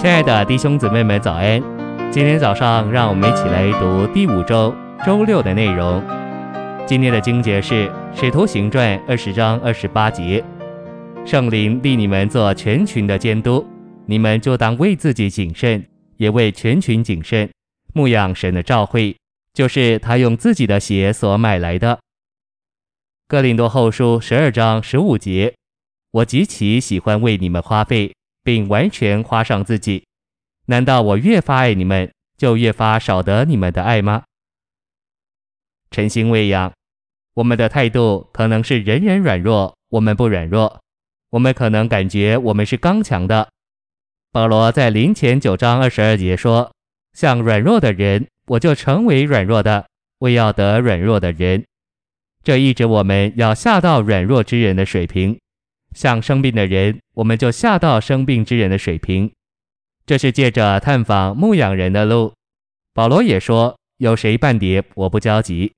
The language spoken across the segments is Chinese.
亲爱的弟兄姊妹们，早安！今天早上，让我们一起来读第五周周六的内容。今天的经节是《使徒行传》二十章二十八节：“圣灵立你们做全群的监督，你们就当为自己谨慎，也为全群谨慎，牧养神的召会，就是他用自己的血所买来的。”哥林多后书十二章十五节：“我极其喜欢为你们花费。”并完全花上自己，难道我越发爱你们，就越发少得你们的爱吗？诚心喂养，我们的态度可能是人人软弱，我们不软弱；我们可能感觉我们是刚强的。保罗在林前九章二十二节说：“像软弱的人，我就成为软弱的，为要得软弱的人。”这意指我们要下到软弱之人的水平。像生病的人，我们就下到生病之人的水平。这是借着探访牧养人的路。保罗也说：“有谁半跌，我不焦急。”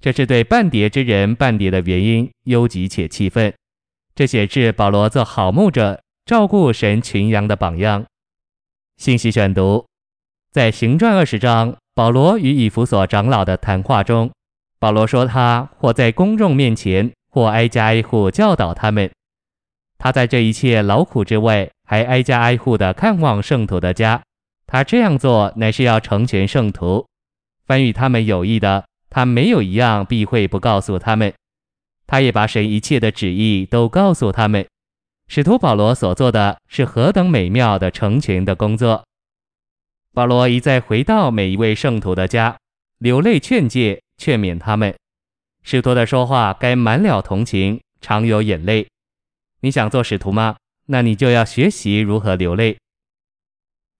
这是对半跌之人半跌的原因忧急且气愤。这显示保罗做好牧者，照顾神群羊的榜样。信息选读：在行传二十章，保罗与以弗所长老的谈话中，保罗说他或在公众面前，或挨家挨户教导他们。他在这一切劳苦之外，还挨家挨户地看望圣徒的家。他这样做，乃是要成全圣徒。凡与他们有益的，他没有一样避讳不告诉他们。他也把神一切的旨意都告诉他们。使徒保罗所做的是何等美妙的成全的工作！保罗一再回到每一位圣徒的家，流泪劝诫、劝勉他们。使徒的说话该满了同情，常有眼泪。你想做使徒吗？那你就要学习如何流泪。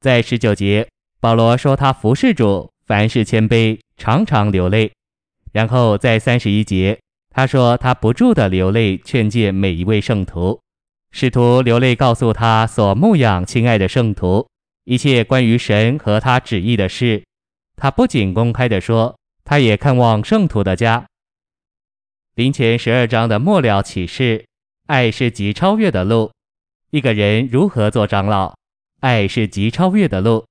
在十九节，保罗说他服侍主，凡事谦卑，常常流泪。然后在三十一节，他说他不住的流泪，劝诫每一位圣徒。使徒流泪告诉他所牧养亲爱的圣徒一切关于神和他旨意的事。他不仅公开的说，他也看望圣徒的家。林前十二章的末了启示。爱是极超越的路。一个人如何做长老？爱是极超越的路。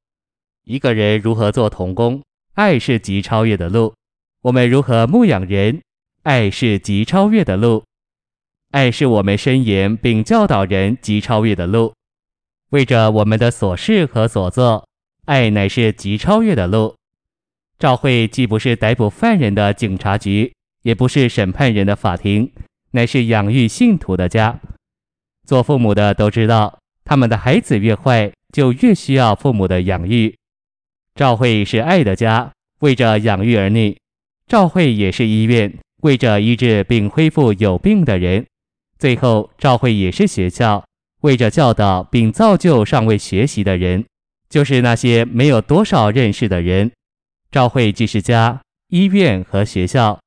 一个人如何做童工？爱是极超越的路。我们如何牧养人？爱是极超越的路。爱是我们申言并教导人极超越的路。为着我们的所事和所做，爱乃是极超越的路。召会既不是逮捕犯人的警察局，也不是审判人的法庭。乃是养育信徒的家。做父母的都知道，他们的孩子越坏，就越需要父母的养育。召会是爱的家，为着养育儿女；召会也是医院，为着医治并恢复有病的人。最后，召会也是学校，为着教导并造就尚未学习的人，就是那些没有多少认识的人。召会既是家、医院和学校。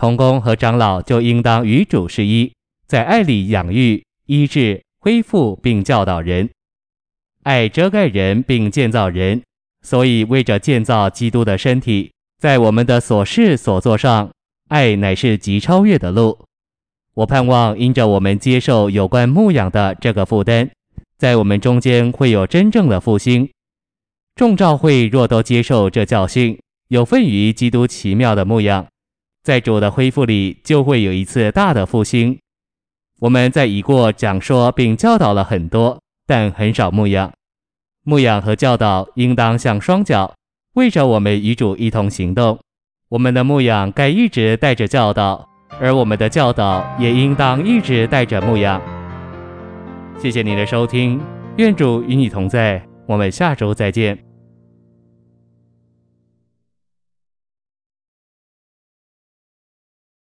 童工和长老就应当与主是一，在爱里养育、医治、恢复并教导人。爱遮盖人并建造人，所以为着建造基督的身体，在我们的所事所做上，爱乃是极超越的路。我盼望因着我们接受有关牧养的这个负担，在我们中间会有真正的复兴。众召会若都接受这教训，有份于基督奇妙的牧养。在主的恢复里，就会有一次大的复兴。我们在已过讲说并教导了很多，但很少牧养。牧养和教导应当像双脚，为着我们与主一同行动。我们的牧养该一直带着教导，而我们的教导也应当一直带着牧养。谢谢你的收听，愿主与你同在，我们下周再见。